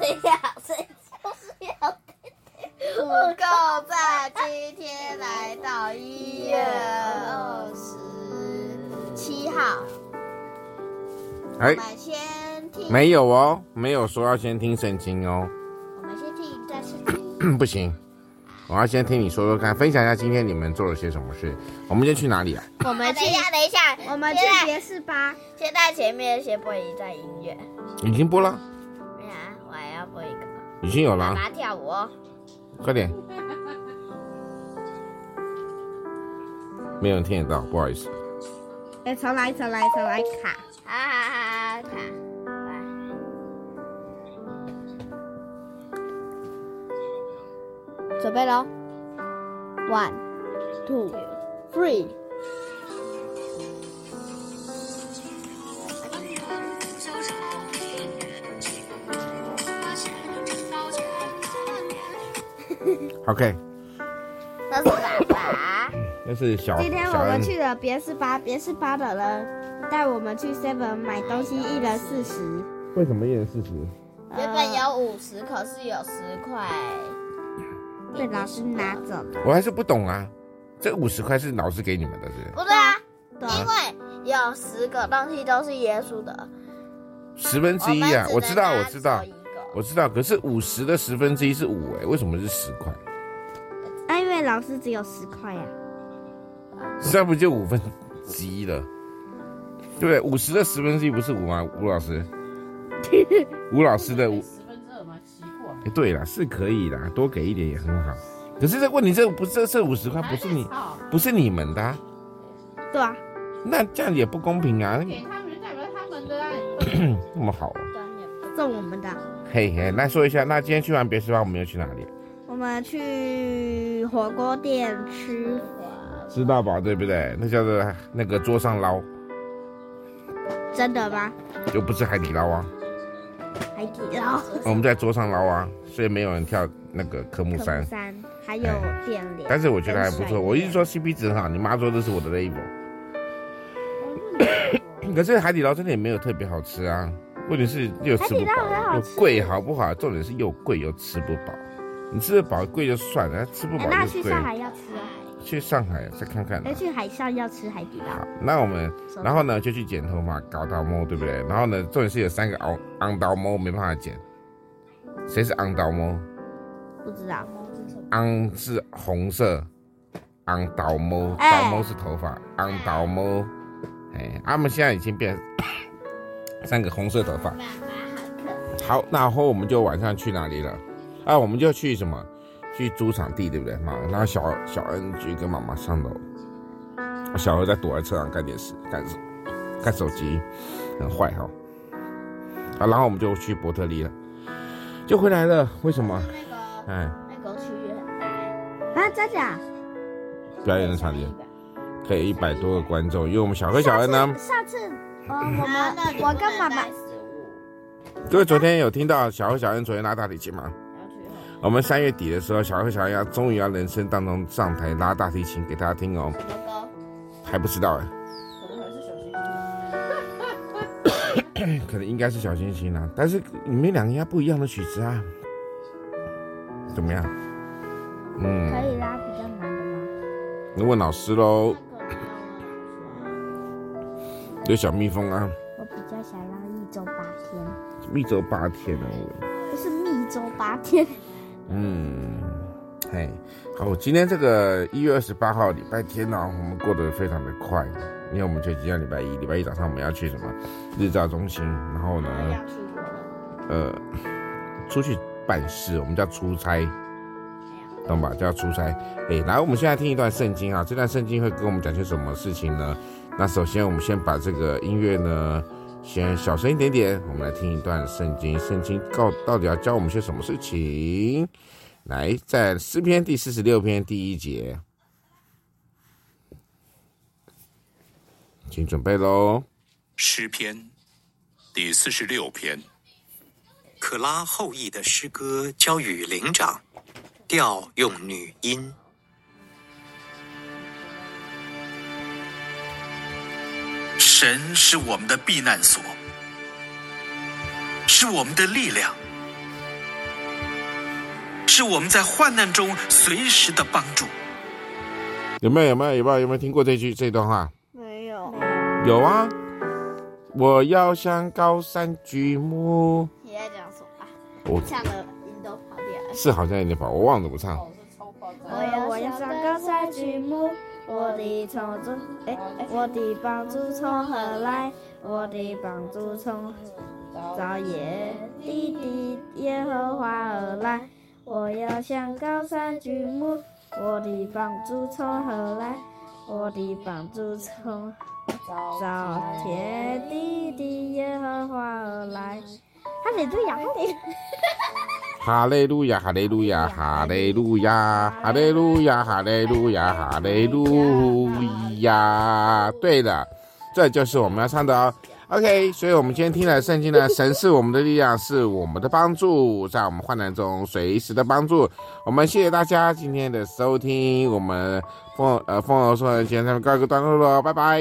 要吃要吃就是要不够赞，今天来到一月二十七号。哎，我们先听。没有哦，没有说要先听圣经哦。我们先听一段圣经。不行，我要先听你说说看，分享一下今天你们做了些什么事。我们先去哪里啊？我们等一下，等一下，我们去别是吧。现在前面先播一段音乐。已经播了。已经有了。妈妈跳舞哦。快点。没有人听得到，不好意思。哎，重来，重来，重来，卡。啊啊啊，卡。准备喽，one, OK。那是爸爸。那是小。今天我们去了别是巴，别是巴的人带我们去 Seven 买东西，一人四十。为什么一人四十？原本有五十，可是有十块。被老师拿走了，我还是不懂啊，这五十块是老师给你们的，是不对啊？因为有十个东西都是耶稣的，十分之一啊！我知道，我知道，我知道。可是五十的十分之一是五哎，为什么是十块？啊，因为老师只有十块呀，这不就五分之一了？对不对？五十的十分之一不是五吗？吴老师，吴老师的五。哎，对了，是可以的，多给一点也很好。可是这问题，这不是这五十块不是你，不是你们的，对啊。那这样也不公平啊！给他们代表他们的，那么好啊，送我们的。嘿嘿，那说一下，那今天去完别吃饭，我们要去哪里？我们去火锅店吃，知道吧，对不对？那叫做那个桌上捞。真的吗？又不是海底捞啊。海底捞，我们在桌上捞啊，所以没有人跳那个科目三。三还有电联，但是我觉得还不错。我一直说 CP 值很好，你妈说这是我的 level。可是海底捞真的也没有特别好吃啊，问题是又吃不饱，又贵，好不好？重点是又贵又吃不饱。你吃得饱贵就算了，吃不饱又贵。那去上海要吃啊？去上海再看看。要，去海上要吃海底捞。好，那我们然后呢就去剪头发搞刀毛，对不对？然后呢，重点是有三个昂昂刀毛没办法剪。谁是昂刀毛？不知道。昂是红色，昂刀毛，刀毛是头发，昂刀毛。哎，他们现在已经变三个红色头发。好，那然后我们就晚上去哪里了？啊，我们就去什么？去租场地，对不对？嘛，然后小小恩去跟妈妈上楼，小何在躲在车上看电视，看看手机，很坏哈。好，然后我们就去伯特利了，就回来了。为什么？哎，那个区域很大。啊，真假？表演的场地可以一百多个观众，因为我们小何小恩呢，上次我我们我跟妈妈，各位昨天有听到小何小恩昨天拉大提琴吗？我们三月底的时候，小何小恩要终于要人生当中上台拉大提琴给大家听哦。什么歌？还不知道哎。可能应该是小星星啊，但是你们两个应该不一样的曲子啊。怎么样？嗯。可以拉比较难的吗？你问老师喽。有小蜜蜂啊。我比较想要一周八天。一周八天哦。不是密周八天。嗯，嘿，好，今天这个一月二十八号礼拜天呢、啊，我们过得非常的快，因为我们就今天礼拜一，礼拜一早上我们要去什么日照中心，然后呢，呃，出去办事，我们叫出差，懂吧？叫出差。哎，来，我们现在听一段圣经啊，这段圣经会跟我们讲些什么事情呢？那首先，我们先把这个音乐呢。先小声一点点，我们来听一段圣经。圣经告到底要教我们些什么事情？来，在诗篇第四十六篇第一节，请准备喽。诗篇第四十六篇，可拉后裔的诗歌交与灵长，调用女音。神是我们的避难所，是我们的力量，是我们在患难中随时的帮助。有没有？有没有？有没有？有没有听过这句这段话？没有。有啊。我要向高山举目。你在讲什么？我唱的音都跑掉了。是好像有点跑，我忘了怎么唱。我要向高山举目，我的从主，哎，我的帮助从何来？我的帮助从造耶地的耶和华而来。我要向高山举目，我的帮助从何来？我的帮助从造天地的耶和华而来。哈利路亚，哈利路亚，哈利路亚，哈利路亚，哈利路亚，哈利路亚，哈利路亚。对了，这就是我们要唱的哦。OK，所以我们今天听了圣经呢，神是我们的力量，是我们的帮助，在我们患难中随时的帮助。我们谢谢大家今天的收听，我们凤呃凤儿说今天他们告一个段落了，拜拜。